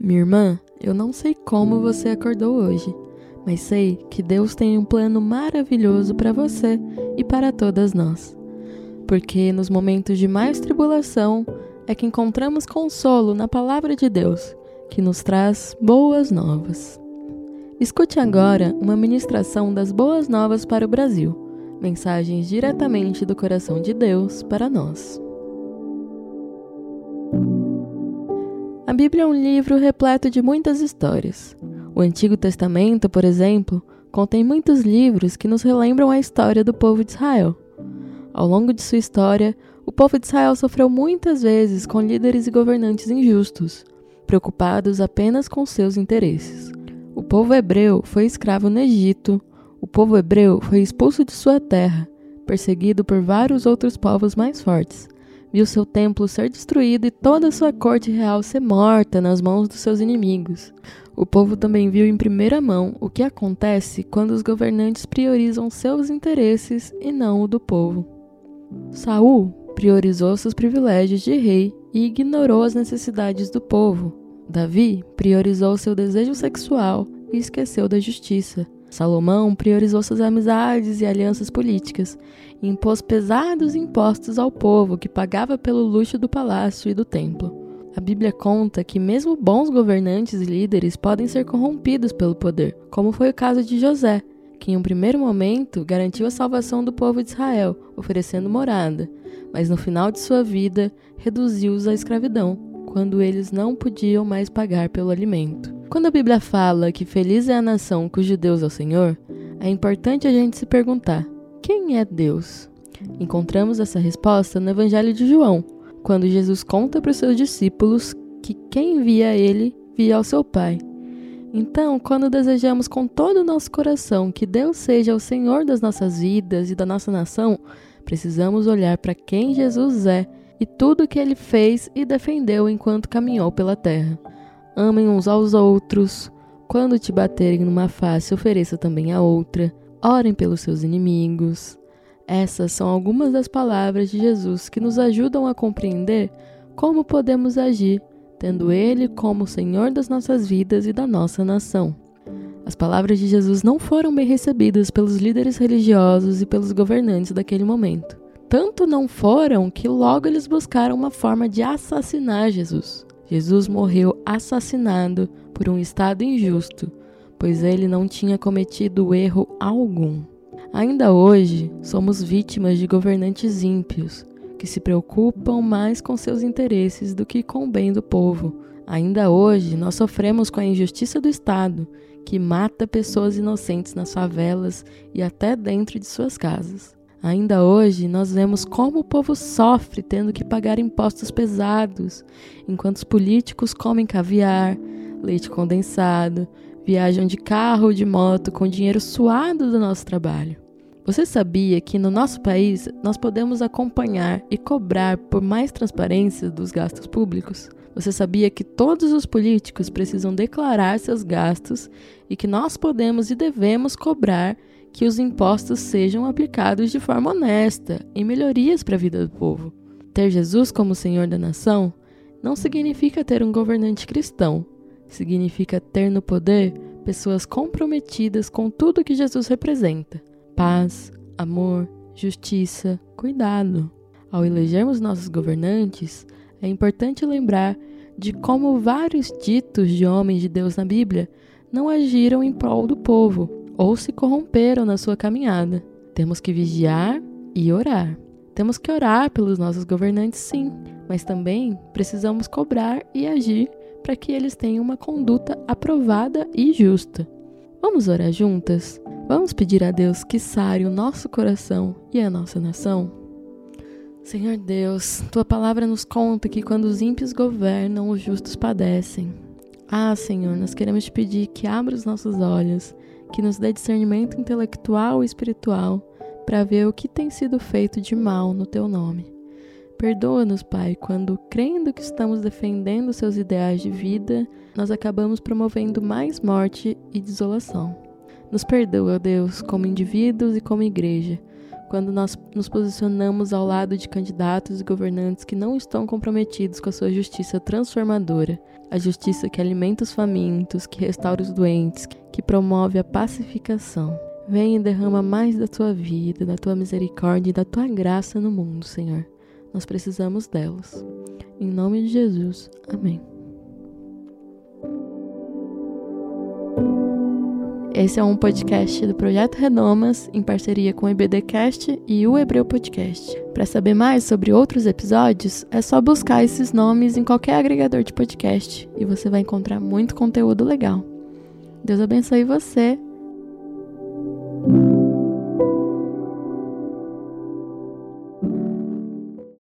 Minha irmã, eu não sei como você acordou hoje, mas sei que Deus tem um plano maravilhoso para você e para todas nós. Porque nos momentos de mais tribulação é que encontramos consolo na palavra de Deus, que nos traz boas novas. Escute agora uma ministração das boas novas para o Brasil, mensagens diretamente do coração de Deus para nós. Bíblia é um livro repleto de muitas histórias. O Antigo Testamento, por exemplo, contém muitos livros que nos relembram a história do povo de Israel. Ao longo de sua história, o povo de Israel sofreu muitas vezes com líderes e governantes injustos, preocupados apenas com seus interesses. O povo hebreu foi escravo no Egito, o povo hebreu foi expulso de sua terra, perseguido por vários outros povos mais fortes, viu seu templo ser destruído e toda sua corte real ser morta nas mãos dos seus inimigos. O povo também viu em primeira mão o que acontece quando os governantes priorizam seus interesses e não o do povo. Saul priorizou seus privilégios de rei e ignorou as necessidades do povo. Davi priorizou seu desejo sexual e esqueceu da justiça. Salomão priorizou suas amizades e alianças políticas e impôs pesados impostos ao povo que pagava pelo luxo do palácio e do templo. A Bíblia conta que mesmo bons governantes e líderes podem ser corrompidos pelo poder, como foi o caso de José, que em um primeiro momento garantiu a salvação do povo de Israel, oferecendo morada, mas no final de sua vida reduziu-os à escravidão, quando eles não podiam mais pagar pelo alimento. Quando a Bíblia fala que feliz é a nação cujo Deus é o Senhor, é importante a gente se perguntar: quem é Deus? Encontramos essa resposta no Evangelho de João, quando Jesus conta para os seus discípulos que quem via ele via ao seu Pai. Então, quando desejamos com todo o nosso coração que Deus seja o Senhor das nossas vidas e da nossa nação, precisamos olhar para quem Jesus é e tudo o que ele fez e defendeu enquanto caminhou pela terra. Amem uns aos outros. Quando te baterem numa face, ofereça também a outra. Orem pelos seus inimigos. Essas são algumas das palavras de Jesus que nos ajudam a compreender como podemos agir, tendo Ele como Senhor das nossas vidas e da nossa nação. As palavras de Jesus não foram bem recebidas pelos líderes religiosos e pelos governantes daquele momento. Tanto não foram que logo eles buscaram uma forma de assassinar Jesus. Jesus morreu assassinado por um Estado injusto, pois ele não tinha cometido erro algum. Ainda hoje, somos vítimas de governantes ímpios, que se preocupam mais com seus interesses do que com o bem do povo. Ainda hoje, nós sofremos com a injustiça do Estado, que mata pessoas inocentes nas favelas e até dentro de suas casas. Ainda hoje, nós vemos como o povo sofre tendo que pagar impostos pesados, enquanto os políticos comem caviar, leite condensado, viajam de carro ou de moto com dinheiro suado do nosso trabalho. Você sabia que no nosso país nós podemos acompanhar e cobrar por mais transparência dos gastos públicos? Você sabia que todos os políticos precisam declarar seus gastos e que nós podemos e devemos cobrar que os impostos sejam aplicados de forma honesta e melhorias para a vida do povo. Ter Jesus como Senhor da nação não significa ter um governante cristão, significa ter no poder pessoas comprometidas com tudo que Jesus representa: paz, amor, justiça, cuidado. Ao elegermos nossos governantes, é importante lembrar de como vários ditos de homens de Deus na Bíblia não agiram em prol do povo, ou se corromperam na sua caminhada. Temos que vigiar e orar. Temos que orar pelos nossos governantes, sim, mas também precisamos cobrar e agir para que eles tenham uma conduta aprovada e justa. Vamos orar juntas? Vamos pedir a Deus que sare o nosso coração e a nossa nação? Senhor Deus, tua palavra nos conta que quando os ímpios governam, os justos padecem. Ah, Senhor, nós queremos te pedir que abra os nossos olhos que nos dê discernimento intelectual e espiritual para ver o que tem sido feito de mal no teu nome. Perdoa-nos, Pai, quando, crendo que estamos defendendo seus ideais de vida, nós acabamos promovendo mais morte e desolação. Nos perdoa, Deus, como indivíduos e como igreja, quando nós nos posicionamos ao lado de candidatos e governantes que não estão comprometidos com a sua justiça transformadora, a justiça que alimenta os famintos, que restaura os doentes, que promove a pacificação. Vem e derrama mais da tua vida, da tua misericórdia e da tua graça no mundo, Senhor. Nós precisamos delas. Em nome de Jesus. Amém. Esse é um podcast do Projeto Renomas, em parceria com o EBDcast e o Hebreu Podcast. Para saber mais sobre outros episódios, é só buscar esses nomes em qualquer agregador de podcast e você vai encontrar muito conteúdo legal. Deus abençoe você